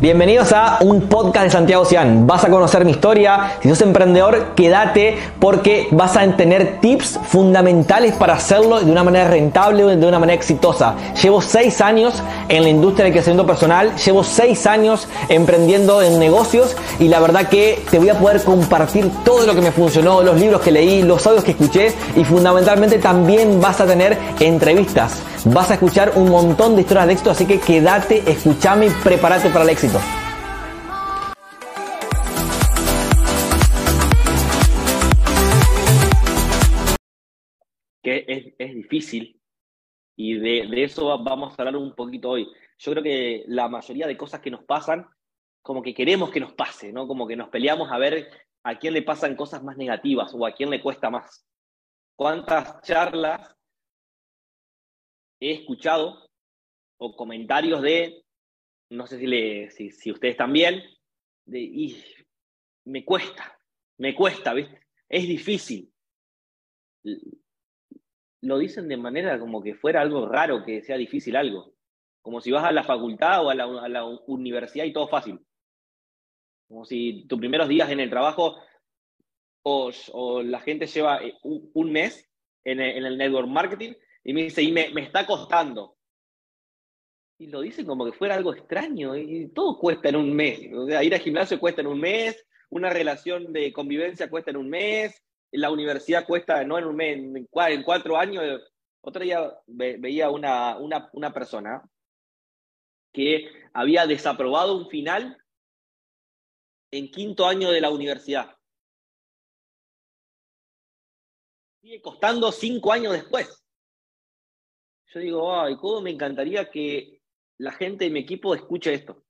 Bienvenidos a un podcast de Santiago Cian. Vas a conocer mi historia. Si sos emprendedor, quédate porque vas a tener tips fundamentales para hacerlo de una manera rentable, de una manera exitosa. Llevo seis años en la industria del crecimiento personal, llevo seis años emprendiendo en negocios y la verdad que te voy a poder compartir todo lo que me funcionó, los libros que leí, los audios que escuché y fundamentalmente también vas a tener entrevistas. Vas a escuchar un montón de historias de éxito, así que quédate, escúchame y prepárate para el éxito. Que es, difícil y de, de, eso vamos a hablar un poquito hoy. Yo creo que la mayoría de cosas que nos pasan, como que queremos que nos pase, ¿no? Como que nos peleamos a ver a quién le pasan cosas más negativas o a quién le cuesta más. ¿Cuántas charlas he escuchado o comentarios de, no sé si, le, si, ustedes también, de, y me cuesta, me cuesta. Es difícil. Lo dicen de manera como que fuera algo raro que sea difícil algo. Como si vas a la facultad o a la, universidad y todo fácil. Como si tus primeros días en el trabajo o, la gente lleva eh, un, mes en el network marketing y me dice, y me, está costando. Y lo dicen como que fuera algo extraño, y todo cuesta en un mes. Ir al gimnasio cuesta en un mes, una relación de convivencia cuesta en un mes, la universidad cuesta no en un mes, en, cuatro años. Otro día veía una, una, una persona que había desaprobado un final en quinto año de la universidad. Sigue costando cinco años después yo digo, ay, cómo me encantaría que la gente de mi equipo escuche esto.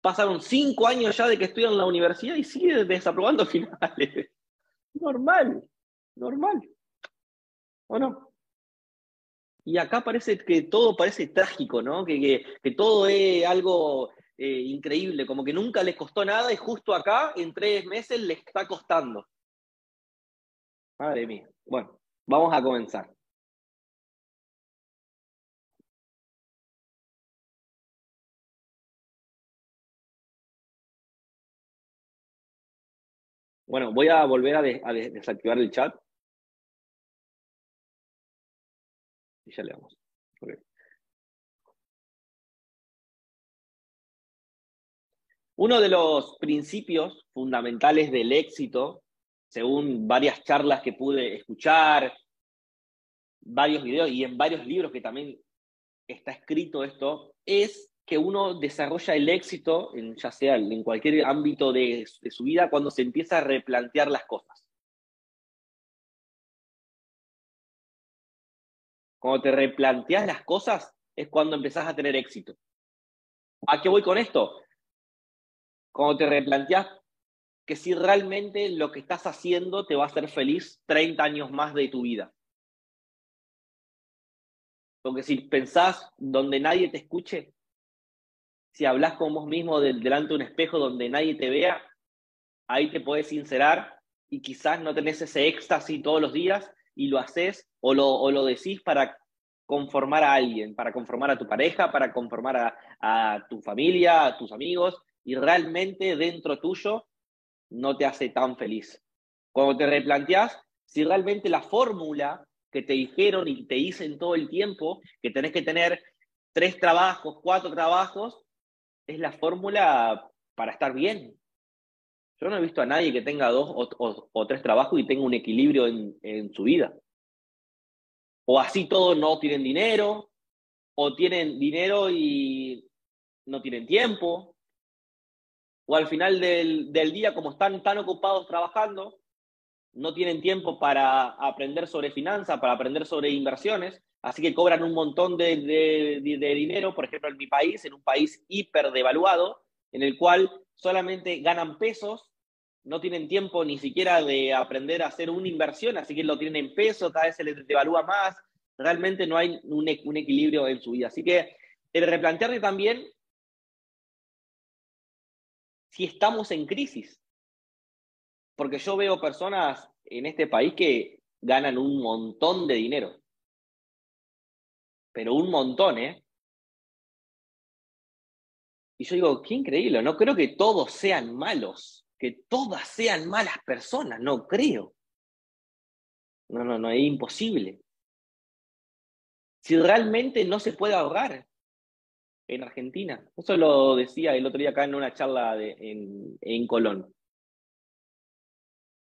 Pasaron cinco años ya de que estoy en la universidad y sigue desaprobando finales. normal, normal. ¿O no? Y acá parece que todo parece trágico, ¿no? Que, que, todo es algo eh, increíble, como que nunca les costó nada y justo acá, en tres meses, les está costando. Madre mía. Bueno, vamos a comenzar. Bueno, voy a volver a, desactivar el chat. Y ya le damos. Uno de los principios fundamentales del éxito, según varias charlas que pude escuchar, varios videos y en varios libros que también está escrito esto, es que uno desarrolla el éxito, en, ya sea en cualquier ámbito de, su vida, cuando se empieza a replantear las cosas. Cuando te replanteas las cosas es cuando empezás a tener éxito. ¿A qué voy con esto? Cuando te replanteas que si realmente lo que estás haciendo te va a hacer feliz 30 años más de tu vida. Porque si pensás donde nadie te escuche, si hablas con vos mismo delante de un espejo donde nadie te vea, ahí te puedes sincerar y quizás no tenés ese éxtasis todos los días y lo haces o lo, o lo decís para conformar a alguien, para conformar a tu pareja, para conformar a, a tu familia, a tus amigos, y realmente dentro tuyo no te hace tan feliz. Cuando te replanteás si realmente la fórmula que te dijeron y te dicen todo el tiempo, que tenés que tener tres trabajos, cuatro trabajos, es la fórmula para estar bien. Yo no he visto a nadie que tenga dos o, tres trabajos y tenga un equilibrio en, su vida. O así todos no tienen dinero, o tienen dinero y no tienen tiempo, o al final del día, como están tan ocupados trabajando, no tienen tiempo para aprender sobre finanzas, para aprender sobre inversiones, Así que cobran un montón de, dinero, por ejemplo, en mi país, en un país hiper devaluado, en el cual solamente ganan pesos, no tienen tiempo ni siquiera de aprender a hacer una inversión, así que lo tienen en pesos, cada vez se les devalúa más, realmente no hay un, un equilibrio en su vida. Así que el replantearle también si estamos en crisis, porque yo veo personas en este país que ganan un montón de dinero pero un montón, ¿eh? Y yo digo, qué increíble, no creo que todos sean malos, que todas sean malas personas, no creo. No, no, no, es imposible. Si realmente no se puede ahorrar en Argentina. Eso lo decía el otro día acá en una charla en, en Colón.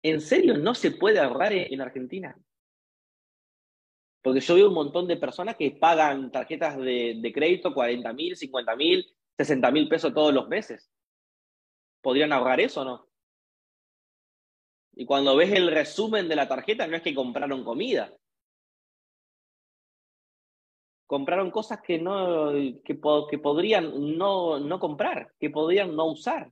¿En serio no se puede ahorrar en Argentina? Porque yo veo un montón de personas que pagan tarjetas de, crédito 40 mil, 50 mil, 60 mil pesos todos los meses. ¿Podrían ahorrar eso o no? Y cuando ves el resumen de la tarjeta, no es que compraron comida. Compraron cosas que, no, que, podrían no, no comprar, que podrían no usar.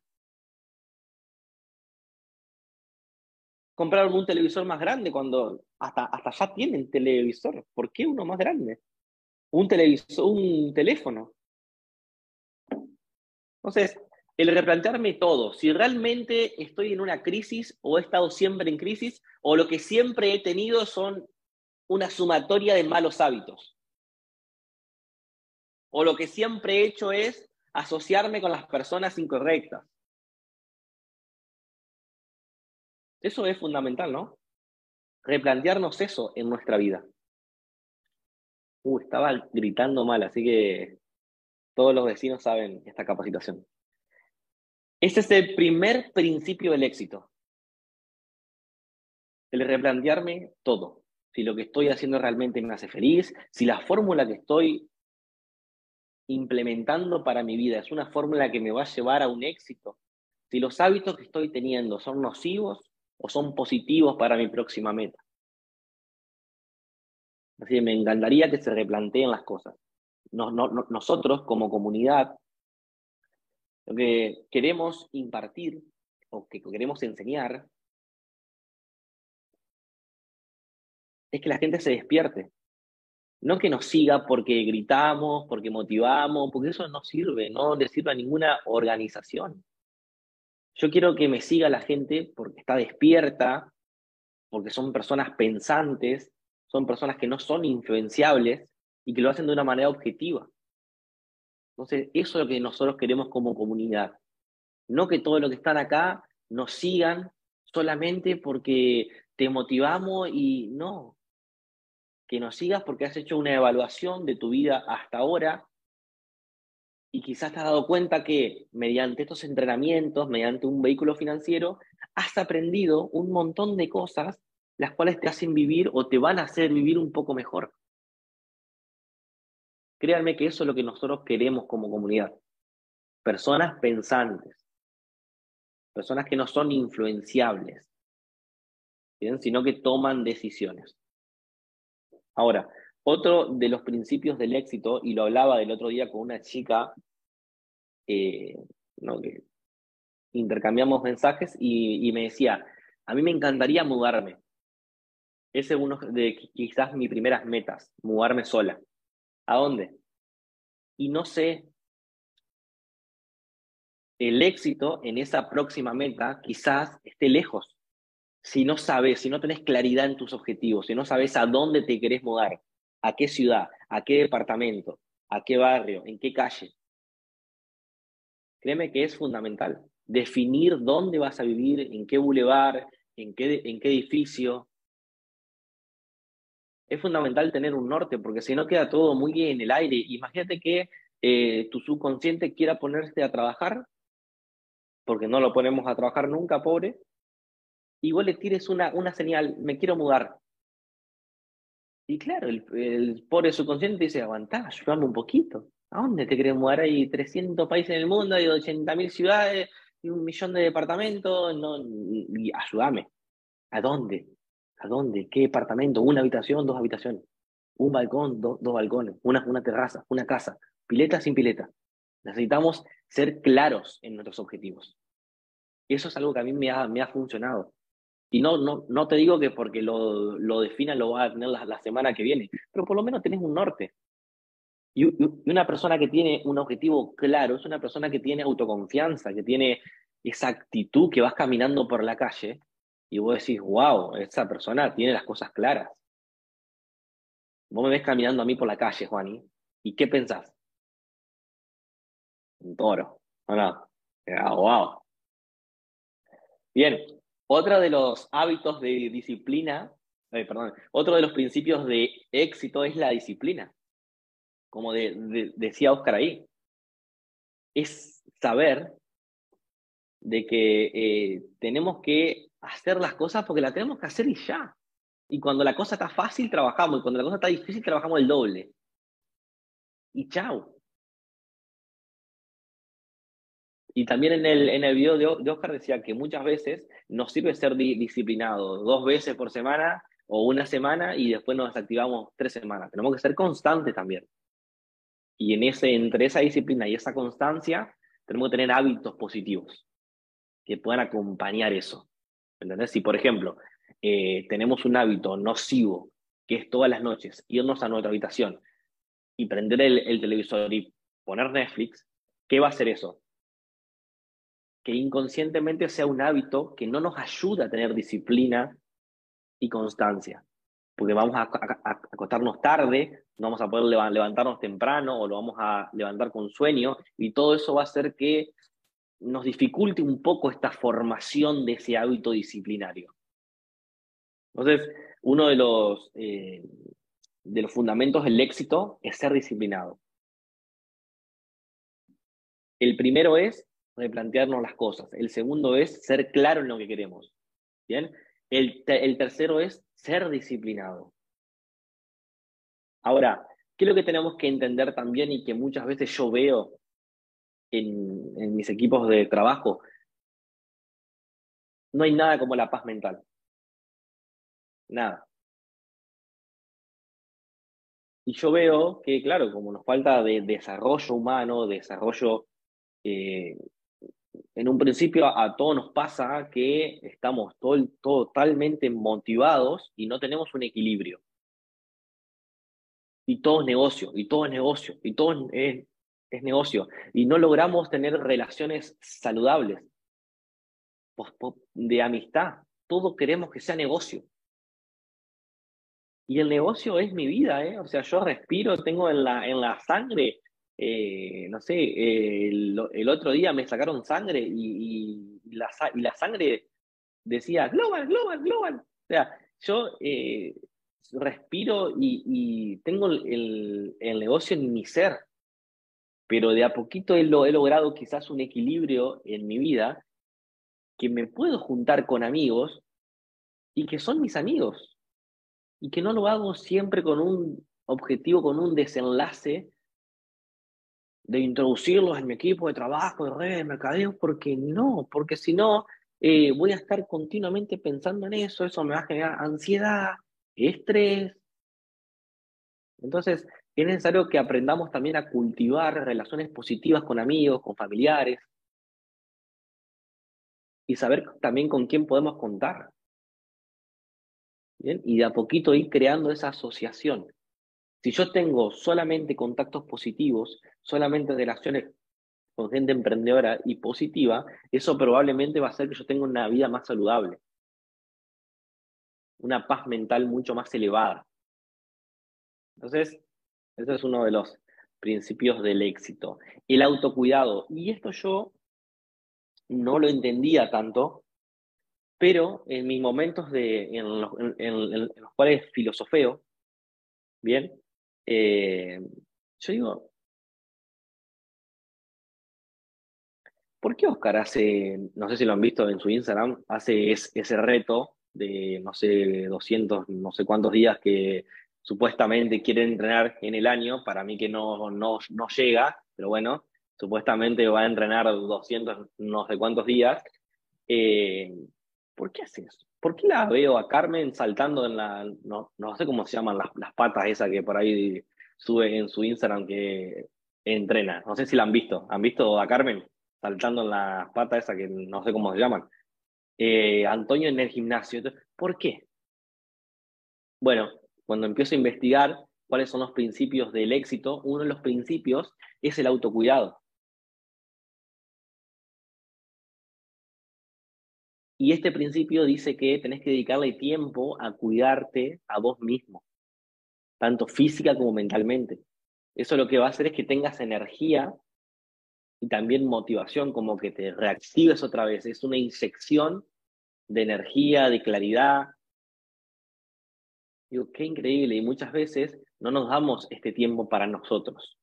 compraron un televisor más grande cuando hasta, hasta ya tienen televisor. ¿Por qué uno más grande? Un televisor, un teléfono. Entonces, el replantearme todo, si realmente estoy en una crisis o he estado siempre en crisis o lo que siempre he tenido son una sumatoria de malos hábitos. O lo que siempre he hecho es asociarme con las personas incorrectas. Eso es fundamental, ¿no? Replantearnos eso en nuestra vida. Uh, estaba gritando mal, así que todos los vecinos saben esta capacitación. Este es el primer principio del éxito. El replantearme todo. Si lo que estoy haciendo realmente me hace feliz, si la fórmula que estoy implementando para mi vida es una fórmula que me va a llevar a un éxito, si los hábitos que estoy teniendo son nocivos o son positivos para mi próxima meta. Así me encantaría que se replanteen las cosas. nosotros como comunidad, lo que queremos impartir o que queremos enseñar es que la gente se despierte. No que nos siga porque gritamos, porque motivamos, porque eso no sirve, no le sirve a ninguna organización. Yo quiero que me siga la gente porque está despierta, porque son personas pensantes, son personas que no son influenciables y que lo hacen de una manera objetiva. Entonces, eso es lo que nosotros queremos como comunidad. No que todos los que están acá nos sigan solamente porque te motivamos y no. Que nos sigas porque has hecho una evaluación de tu vida hasta ahora y quizás te has dado cuenta que mediante estos entrenamientos, mediante un vehículo financiero, has aprendido un montón de cosas las cuales te hacen vivir o te van a hacer vivir un poco mejor. Créanme que eso es lo que nosotros queremos como comunidad. Personas pensantes, personas que no son influenciables, sino que toman decisiones. Ahora, otro de los principios del éxito, y lo hablaba del otro día con una chica, eh, que intercambiamos mensajes y, me decía, a mí me encantaría mudarme. Ese es uno de quizás mis primeras metas, mudarme sola. ¿A dónde? Y no sé, el éxito en esa próxima meta quizás esté lejos. Si no sabes, si no tenés claridad en tus objetivos, si no sabes a dónde te querés mudar, a qué ciudad, a qué departamento, a qué barrio, en qué calle. Créeme que es fundamental definir dónde vas a vivir, en qué bulevar, en qué, en qué edificio. Es fundamental tener un norte, porque si no queda todo muy en el aire. Imagínate que eh, tu subconsciente quiera ponerse a trabajar, porque no lo ponemos a trabajar nunca, pobre, y vos le tires una, una señal, me quiero mudar. Y claro, el, el pobre subconsciente dice, aguantá, ayúdame un poquito. ¿A dónde te querés mudar? Hay 300 países en el mundo, hay 80.000 ciudades, y un millón de departamentos. No, y ayúdame. ¿A dónde? ¿A dónde? ¿Qué departamento? ¿Una habitación? ¿Dos habitaciones? ¿Un balcón? dos balcones? Una, terraza? ¿Una casa? ¿Pileta sin pileta? Necesitamos ser claros en nuestros objetivos. Eso es algo que a mí me ha, me ha funcionado. Y no, no, no te digo que porque lo, lo defina lo vas a tener la, semana que viene, pero por lo menos tenés un norte. Y, una persona que tiene un objetivo claro es una persona que tiene autoconfianza, que tiene esa actitud que vas caminando por la calle y vos decís, wow, esa persona tiene las cosas claras. Vos me ves caminando a mí por la calle, Juani, ¿y qué pensás? Un toro. wow. Bien, otro de los hábitos de disciplina, eh, perdón, otro de los principios de éxito es la disciplina, como decía Oscar ahí. Es saber de que eh, tenemos que hacer las cosas porque las tenemos que hacer y ya. Y cuando la cosa está fácil, trabajamos. Y cuando la cosa está difícil, trabajamos el doble. Y chao. Y también en el, en el video de, Oscar decía que muchas veces nos sirve ser disciplinado dos veces por semana o una semana y después nos desactivamos tres semanas. Tenemos que ser constantes también. Y en ese, entre esa disciplina y esa constancia, tenemos que tener hábitos positivos que puedan acompañar eso. ¿Entendés? Si, por ejemplo, eh, tenemos un hábito nocivo, que es todas las noches irnos a nuestra habitación y prender el, televisor y poner Netflix, ¿qué va a hacer eso? Que inconscientemente sea un hábito que no nos ayuda a tener disciplina y constancia. Porque vamos a, acostarnos tarde, no vamos a poder levantarnos temprano o lo vamos a levantar con sueño y todo eso va a hacer que nos dificulte un poco esta formación de ese hábito disciplinario. Entonces, uno de los, eh, de los fundamentos del éxito es ser disciplinado. El primero es replantearnos las cosas. El segundo es ser claro en lo que queremos. ¿Bien? El, el tercero es ser disciplinado. Ahora, ¿qué es lo que tenemos que entender también y que muchas veces yo veo en, mis equipos de trabajo, no hay nada como la paz mental. Nada. Y yo veo que, claro, como nos falta de desarrollo humano, desarrollo, eh, en un principio a, todos nos pasa que estamos totalmente motivados y no tenemos un equilibrio. Y todo es negocio, y todo es negocio, y todo es, es negocio. Y no logramos tener relaciones saludables de amistad. Todo queremos que sea negocio. Y el negocio es mi vida, ¿eh? O sea, yo respiro, tengo en la, en la sangre, eh, no sé, el, otro día me sacaron sangre y, la, y la sangre decía, global, global, global. O sea, yo eh, respiro y, tengo el, negocio en mi ser. Pero de a poquito he, he logrado quizás un equilibrio en mi vida que me puedo juntar con amigos y que son mis amigos. Y que no lo hago siempre con un objetivo, con un desenlace de introducirlos en mi equipo de trabajo, de redes, de mercadeo, porque no, porque si no, eh, voy a estar continuamente pensando en eso, eso me va a generar ansiedad, estrés. Entonces, es necesario que aprendamos también a cultivar relaciones positivas con amigos, con familiares, y saber también con quién podemos contar. ¿Bien? Y de a poquito ir creando esa asociación. Si yo tengo solamente contactos positivos, solamente relaciones con gente emprendedora y positiva, eso probablemente va a hacer que yo tenga una vida más saludable, una paz mental mucho más elevada. Entonces, ese es uno de los principios del éxito. El autocuidado. Y esto yo no lo entendía tanto, pero en mis momentos de, en, los, cuales filosofeo, bien, eh, yo digo, ¿por qué Oscar hace, no sé si lo han visto en su Instagram, hace ese reto de, no sé, 200, no sé cuántos días que supuestamente quiere entrenar en el año, para mí que no, no, no llega, pero bueno, supuestamente va a entrenar 200 no sé cuántos días. Eh, ¿Por qué hace eso? ¿Por qué la veo a Carmen saltando en la, no, no sé cómo se llaman las, las patas esas que por ahí sube en su Instagram que entrena? No sé si la han visto. ¿Han visto a Carmen saltando en las patas esas que no sé cómo se llaman? Eh, Antonio en el gimnasio. ¿Por qué? Bueno, cuando empiezo a investigar cuáles son los principios del éxito, uno de los principios es el autocuidado. Y este principio dice que tenés que dedicarle tiempo a cuidarte a vos mismo, tanto física como mentalmente. Eso lo que va a hacer es que tengas energía y también motivación, como que te reactives otra vez. Es una inyección de energía, de claridad. Digo, qué increíble. Y muchas veces no nos damos este tiempo para nosotros.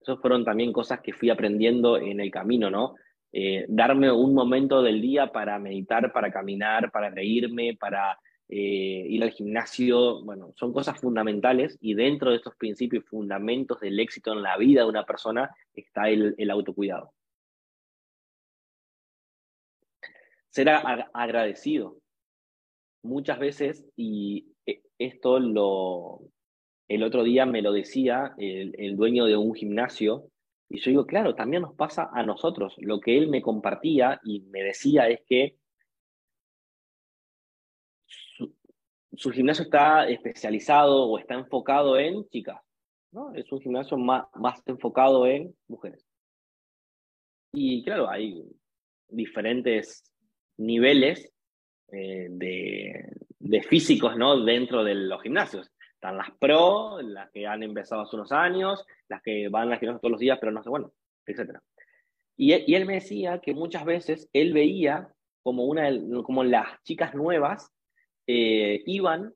Esas fueron también cosas que fui aprendiendo en el camino, ¿no? Eh, darme un momento del día para meditar, para caminar, para reírme, para eh, ir al gimnasio, bueno, son cosas fundamentales y dentro de estos principios y fundamentos del éxito en la vida de una persona está el, autocuidado. Ser agradecido. Muchas veces, y e, esto lo, el otro día me lo decía el, el dueño de un gimnasio, y yo digo, claro, también nos pasa a nosotros. Lo que él me compartía y me decía es que su gimnasio está especializado o está enfocado en chicas, ¿no? Es un gimnasio más, más enfocado en mujeres. Y claro, hay diferentes niveles eh, de, de, físicos, ¿no? Dentro de los gimnasios. Están las pro, las que han empezado hace unos años, las que van al gimnasio todos los días, pero no sé, bueno, etc. Y, y él me decía que muchas veces él veía como, una, como las chicas nuevas eh, iban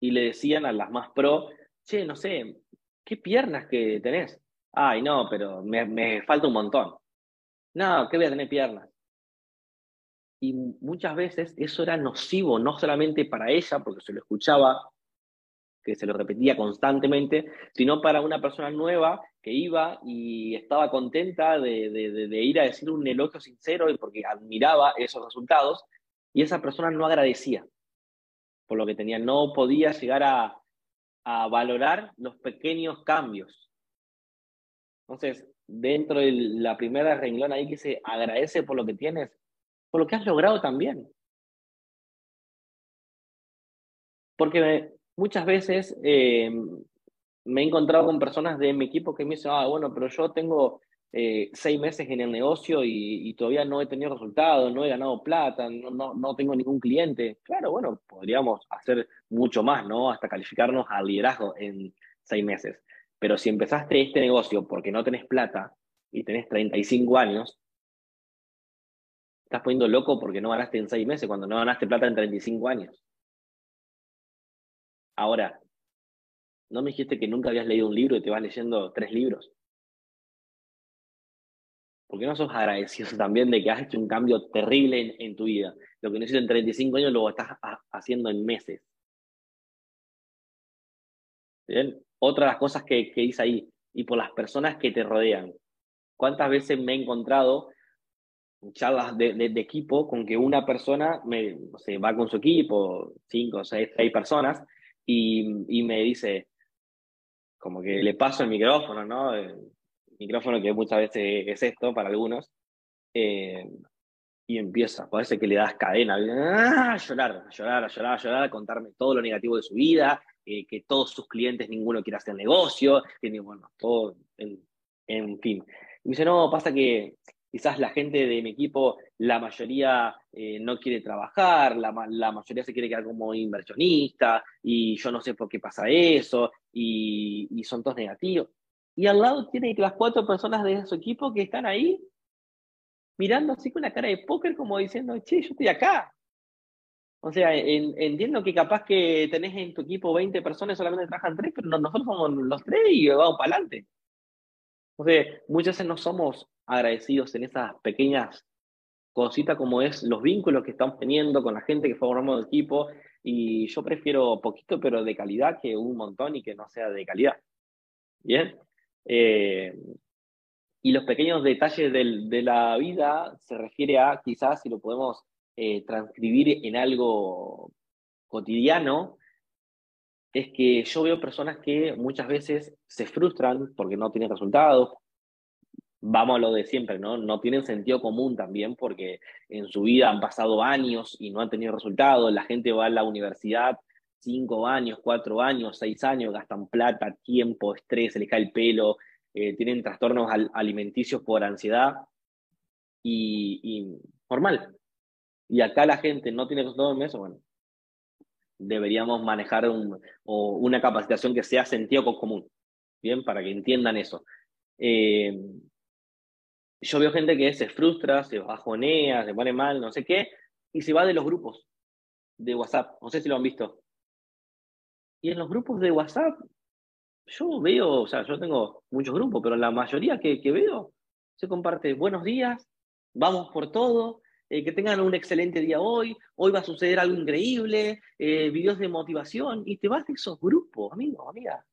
y le decían a las más pro, che, no sé, ¿qué piernas que tenés? Ay, no, pero me, me falta un montón. No, ¿qué voy a tener piernas? Y muchas veces eso era nocivo, no solamente para ella, porque se lo escuchaba, que se lo repetía constantemente, sino para una persona nueva que iba y estaba contenta de, de, de ir a decir un elogio sincero y porque admiraba esos resultados, y esa persona no agradecía por lo que tenía, no podía llegar a, valorar los pequeños cambios. Entonces, dentro de la primera renglón ahí que se agradece por lo que tienes, por lo que has logrado también. Porque muchas veces eh, me he encontrado con personas de mi equipo que me dicen, ah, bueno, pero yo tengo eh, seis meses en el negocio y, todavía no he tenido resultados, no he ganado plata, no, no, tengo ningún cliente. Claro, bueno, podríamos hacer mucho más, ¿no? Hasta calificarnos al liderazgo en seis meses. Pero si empezaste este negocio porque no tenés plata y tenés 35 años, estás poniendo loco porque no ganaste en seis meses, cuando no ganaste plata en 35 años. Ahora, ¿no me dijiste que nunca habías leído un libro y te vas leyendo tres libros? ¿Por qué no sos agradecido también de que has hecho un cambio terrible en, tu vida? Lo que necesito en 35 años lo estás haciendo en meses. ¿Bien? Otra de las cosas que, que hice ahí, y por las personas que te rodean. ¿Cuántas veces me he encontrado en charlas de, equipo con que una persona me, va con su equipo, cinco, seis, seis personas, y, y, me dice, como que le paso el micrófono, ¿no? Micrófono, que muchas veces es esto para algunos, eh, y empieza, parece que le das cadena, a llorar, a llorar, a llorar, a llorar, a contarme todo lo negativo de su vida, eh, que todos sus clientes, ninguno quiere hacer negocio, que, bueno, todo, en, fin. Y me dice, no, pasa que quizás la gente de mi equipo, la mayoría eh, no quiere trabajar, la, la, mayoría se quiere quedar como inversionista, y yo no sé por qué pasa eso, y, y son todos negativos y al lado tiene las cuatro personas de su equipo que están ahí mirando así con la cara de póker como diciendo, che, yo estoy acá. O sea, entiendo que capaz que tenés en tu equipo 20 personas, solamente trabajan tres, pero nosotros somos los tres y vamos para adelante. O sea, muchas veces no somos agradecidos en esas pequeñas cositas como es los vínculos que estamos teniendo con la gente que formamos el equipo. Y yo prefiero poquito, pero de calidad, que un montón y que no sea de calidad. Bien. Eh, y los pequeños detalles de la vida se refiere a, quizás si lo podemos eh, transcribir en algo cotidiano, es que yo veo personas que muchas veces se frustran porque no tienen resultados. Vamos a lo de siempre, ¿no? No tienen sentido común también porque en su vida han pasado años y no han tenido resultados. La gente va a la universidad cinco años, cuatro años, seis años, gastan plata, tiempo, estrés, se les cae el pelo, eh, tienen trastornos alimenticios por ansiedad y, normal. Y acá la gente no tiene todo en eso, bueno, deberíamos manejar un, o una capacitación que sea sentido común, ¿bien? Para que entiendan eso. Eh, yo veo gente que se frustra, se bajonea, se pone mal, no sé qué, y se va de los grupos de WhatsApp. No sé si lo han visto. Y en los grupos de WhatsApp, yo veo, o sea, yo tengo muchos grupos, pero la mayoría que, veo se comparte buenos días, vamos por todo, eh, que tengan un excelente día hoy, hoy va a suceder algo increíble, eh, videos de motivación, y te vas de esos grupos, amigo, amiga.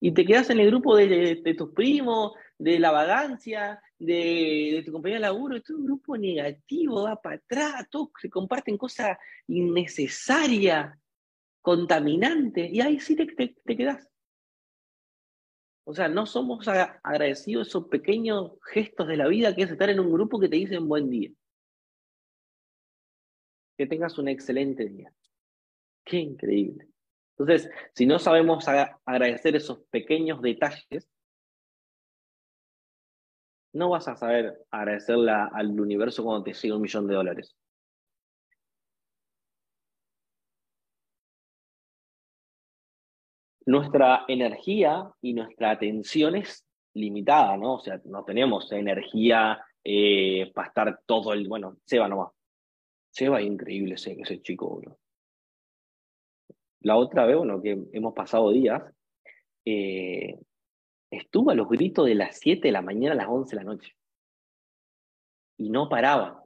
Y te quedas en el grupo de, tus primos, de la vagancia, de, de tu compañía de laburo, es un grupo negativo, va para atrás, todos se comparten cosas innecesarias, contaminantes, y ahí sí te, te, quedas. O sea, no somos agradecidos esos pequeños gestos de la vida que es estar en un grupo que te dicen buen día. Que tengas un excelente día. Qué increíble. Entonces, si no sabemos agradecer esos pequeños detalles, no vas a saber agradecerle al universo cuando te siga un millón de dólares. Nuestra energía y nuestra atención es limitada, ¿no? O sea, no tenemos energía eh, para estar todo el... Bueno, Seba nomás. Seba es increíble ese, ese chico, bro. La otra vez, bueno, que hemos pasado días, eh, estuvo a los gritos de las 7 de la mañana a las 11 de la noche. Y no paraba.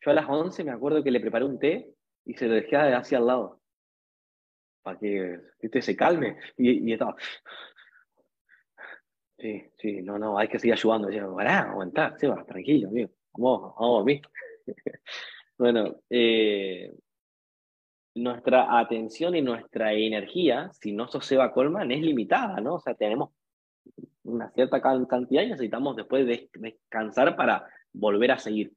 Yo a las 11 me acuerdo que le preparé un té y se lo dejé hacia al lado. Para que este se calme. Y, y, estaba. Sí, sí, no, no, hay que seguir ayudando. Decía, pará, aguantá, Seba, tranquilo, amigo. Vamos, vamos a bueno, eh, nuestra atención y nuestra energía, si no sos Seba Colman, es limitada, ¿no? O sea, tenemos una cierta cantidad y necesitamos después descansar para volver a seguir.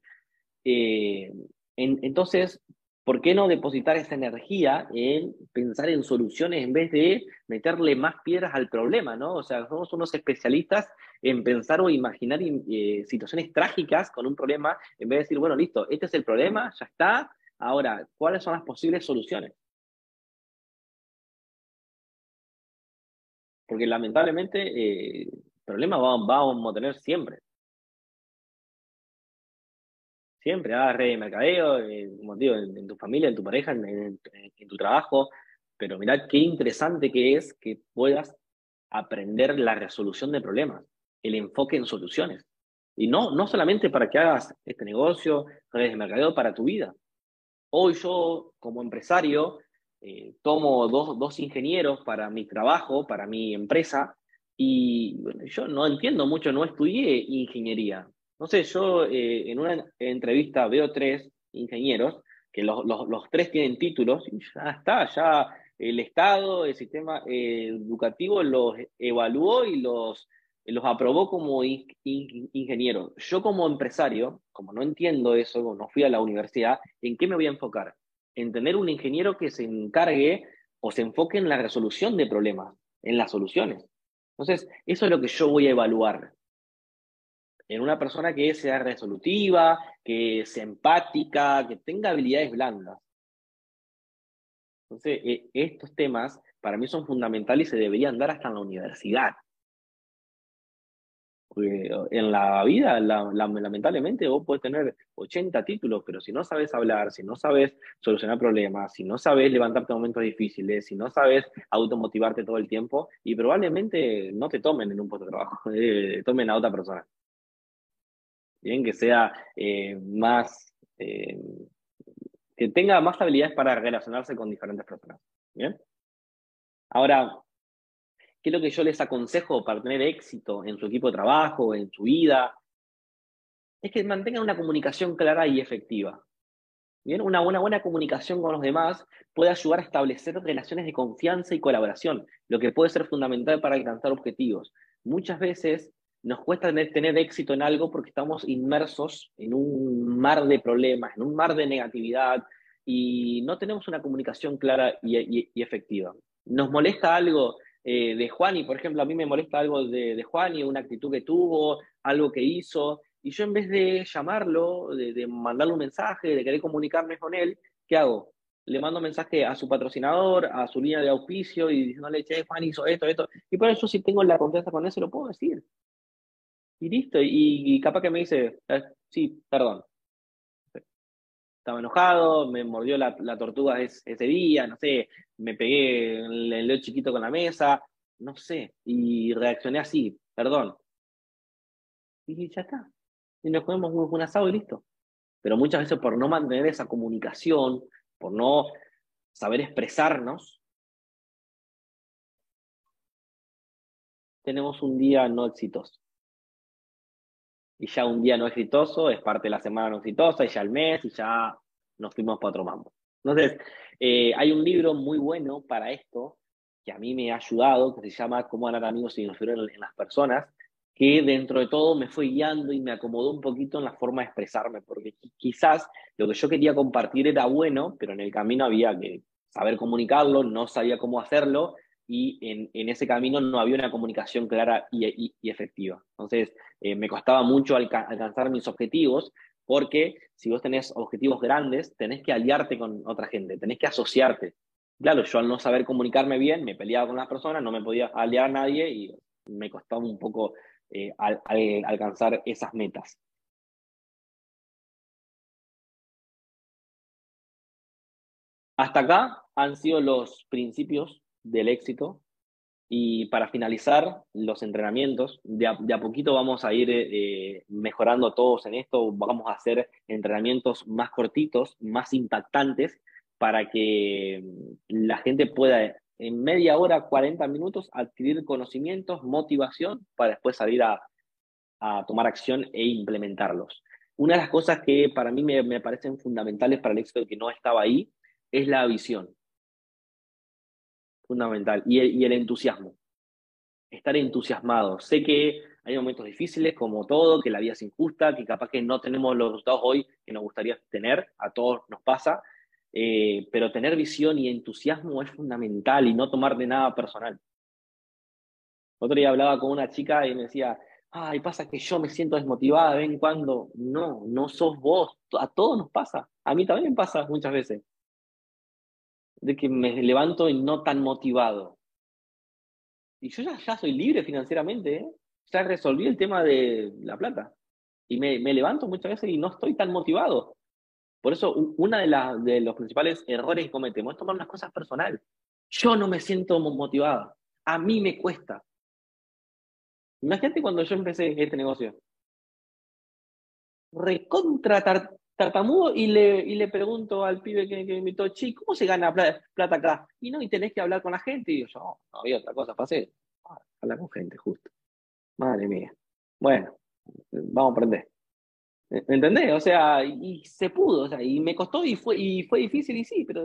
Eh, entonces, ¿por qué no depositar esa energía en pensar en soluciones en vez de meterle más piedras al problema, ¿no? O sea, somos unos especialistas en pensar o imaginar eh, situaciones trágicas con un problema, en vez de decir, bueno, listo, este es el problema, ya está, Ahora, ¿cuáles son las posibles soluciones? Porque lamentablemente eh, problemas vamos, a tener siempre. Siempre, hagas ah, red de mercadeo, eh, como digo, en, tu familia, en tu pareja, en, tu trabajo. Pero mirad qué interesante que es que puedas aprender la resolución de problemas, el enfoque en soluciones. Y no, no solamente para que hagas este negocio, redes de mercadeo, para tu vida. Hoy yo, como empresario, eh, tomo dos, dos, ingenieros para mi trabajo, para mi empresa, y yo no entiendo mucho, no estudié ingeniería. No sé, yo eh, en una entrevista veo tres ingenieros, que los, los, tres tienen títulos, y ya está, ya el Estado, el sistema eh, educativo los evaluó y los los aprobó como ingeniero. Yo como empresario, como no entiendo eso, no fui a la universidad, ¿en qué me voy a enfocar? En tener un ingeniero que se encargue o se enfoque en la resolución de problemas, en las soluciones. Entonces, eso es lo que yo voy a evaluar. En una persona que sea resolutiva, que sea empática, que tenga habilidades blandas. Entonces, e, estos temas para mí son fundamentales y se deberían dar hasta en la universidad. Porque en la vida, lamentablemente, vos puedes tener 80 títulos, pero si no sabes hablar, si no sabes solucionar problemas, si no sabes levantarte en momentos difíciles, si no sabes automotivarte todo el tiempo, y probablemente no te tomen en un puesto de trabajo, eh, tomen a otra persona. Bien, que sea eh, más, eh, que tenga más habilidades para relacionarse con diferentes personas. Bien. Ahora, ¿Qué es lo que yo les aconsejo para tener éxito en su equipo de trabajo, en su vida? Es que mantengan una comunicación clara y efectiva. Bien, una buena, buena comunicación con los demás puede ayudar a establecer relaciones de confianza y colaboración, lo que puede ser fundamental para alcanzar objetivos. Muchas veces nos cuesta tener, éxito en algo porque estamos inmersos en un mar de problemas, en un mar de negatividad y no tenemos una comunicación clara y, efectiva. Nos molesta algo eh, de Juan, y por ejemplo, a mí me molesta algo de, de Juan y una actitud que tuvo, algo que hizo, y yo en vez de llamarlo, de, mandarle un mensaje, de querer comunicarme con él, ¿qué hago? le mando mensaje a su patrocinador, a su línea de auspicio y diciéndole, che, Juan hizo esto, esto. Y por eso si tengo la confianza con eso, lo puedo decir. Y listo. Y, capaz que me dice, eh, sí, perdón. Estaba enojado, me mordió la, tortuga ese día, no sé, me pegué el, el chiquito con la mesa, no sé. Y reaccioné así, perdón. Y ya está. Y nos comemos un asado y listo. Pero muchas veces por no mantener esa comunicación, por no saber expresarnos, tenemos un día no exitoso. Y ya un día no exitoso es parte de la semana no exitosa, y ya el mes, y ya nos fuimos para otro mambo. Entonces, eh, hay un libro muy bueno para esto, que a mí me ha ayudado, que se llama Cómo ganar amigos y influir en las personas, que dentro de todo me fue guiando y me acomodó un poquito en la forma de expresarme, porque quizás lo que yo quería compartir era bueno, pero en el camino había que saber comunicarlo, no sabía cómo hacerlo y en, ese camino no había una comunicación clara y, efectiva. Entonces, eh, me costaba mucho alcanzar mis objetivos, porque si vos tenés objetivos grandes, tenés que aliarte con otra gente, tenés que asociarte. Claro, yo al no saber comunicarme bien, me peleaba con las personas, no me podía aliar a nadie y me costaba un poco eh, al, alcanzar esas metas. Hasta acá han sido los principios del éxito y para finalizar los entrenamientos, de a, poquito vamos a ir eh, mejorando todos en esto, vamos a hacer entrenamientos más cortitos, más impactantes, para que la gente pueda en media hora, 40 minutos, adquirir conocimientos, motivación, para después salir a, tomar acción e implementarlos. Una de las cosas que para mí me, parecen fundamentales para el éxito que no estaba ahí es la visión. Fundamental. Y el, entusiasmo. Estar entusiasmado. Sé que hay momentos difíciles, como todo, que la vida es injusta, que capaz que no tenemos los resultados hoy que nos gustaría tener, a todos nos pasa, eh, pero tener visión y entusiasmo es fundamental y no tomar de nada personal. Otro día hablaba con una chica y me decía, ay, pasa que yo me siento desmotivada de vez en cuando. No, no sos vos, a todos nos pasa. A mí también pasa muchas veces. De que me levanto y no tan motivado. Y yo ya, soy libre financieramente, ¿eh? ya resolví el tema de la plata. Y me, me levanto muchas veces y no estoy tan motivado. Por eso, uno de, de los principales errores que cometemos es tomar las cosas personal. Yo no me siento motivada. A mí me cuesta. Imagínate cuando yo empecé este negocio. Recontra tartamudo y le, y le pregunto al pibe que, me invitó, chi, ¿cómo se gana plata, acá? Y no, y tenés que hablar con la gente. Y yo, no, no había otra cosa, pasé. Ah, hablar con gente, justo. Madre mía. Bueno, vamos a aprender. ¿Me entendés? O sea, y se pudo, o sea, y me costó y fue, y fue difícil, y sí, pero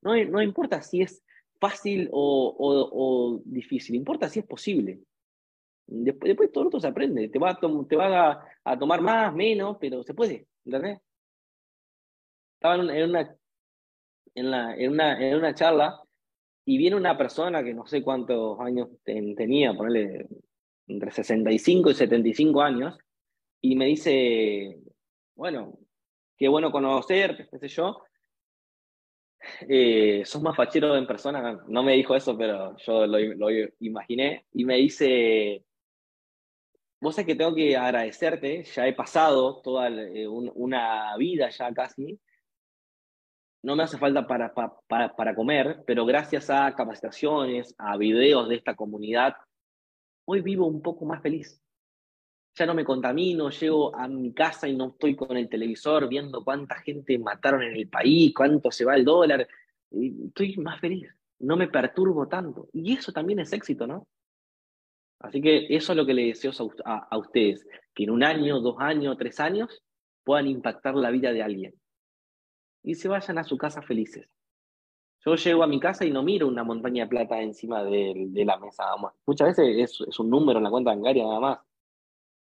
no, no importa si es fácil o, o, difícil, importa si es posible. Después, después todo otro se aprende, te va, a, te va a, tomar más, menos, pero se puede, ¿entendés? Estaba en una, en, la, en, una, en una charla y viene una persona que no sé cuántos años tenía, ponerle entre 65 y 75 años, y me dice, bueno, qué bueno conocerte, qué sé yo. Eh, sos más fachero en persona, no me dijo eso, pero yo lo, imaginé, y me dice, vos sabés que tengo que agradecerte, ya he pasado toda eh, una vida ya casi, no me hace falta para, para, para, comer, pero gracias a capacitaciones, a videos de esta comunidad, hoy vivo un poco más feliz ya no me contamino, llego a mi casa y no estoy con el televisor viendo cuánta gente mataron en el país, cuánto se va el dólar. Estoy más feliz, no me perturbo tanto. Y eso también es éxito, ¿no? Así que eso es lo que le deseo a, ustedes, que en un año, dos años, tres años puedan impactar la vida de alguien. Y se vayan a su casa felices. Yo llego a mi casa y no miro una montaña de plata encima de, la mesa. Muchas veces es, un número en la cuenta bancaria nada más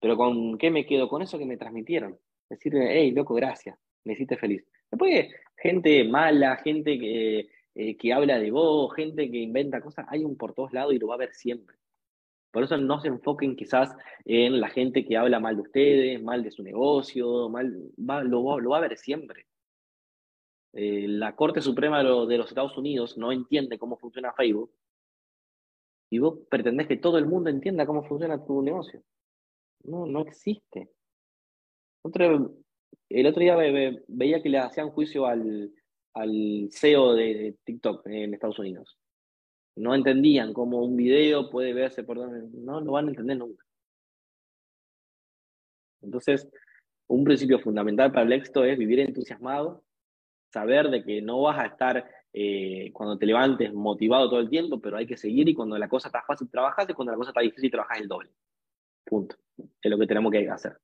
pero ¿con qué me quedo? Con eso que me transmitieron. Decirle, hey, loco, gracias, me hiciste feliz. Después, gente mala, gente que, eh, que habla de vos, gente que inventa cosas, hay un por todos lados y lo va a haber siempre. Por eso no se enfoquen quizás en la gente que habla mal de ustedes, mal de su negocio, mal, lo, lo va a ver siempre. Eh, la Corte Suprema de, los Estados Unidos no entiende cómo funciona Facebook, y vos pretendés que todo el mundo entienda cómo funciona tu negocio. No, no existe. Otro, el otro día veía que le hacían juicio al, al CEO de TikTok en Estados Unidos. No entendían cómo un video puede verse por donde. No lo van a entender nunca. Entonces, un principio fundamental para el éxito es vivir entusiasmado, saber de que no vas a estar eh, cuando te levantes motivado todo el tiempo, pero hay que seguir y cuando la cosa está fácil trabajas y cuando la cosa está difícil trabajas el doble. Punto. Es lo que tenemos que hacer.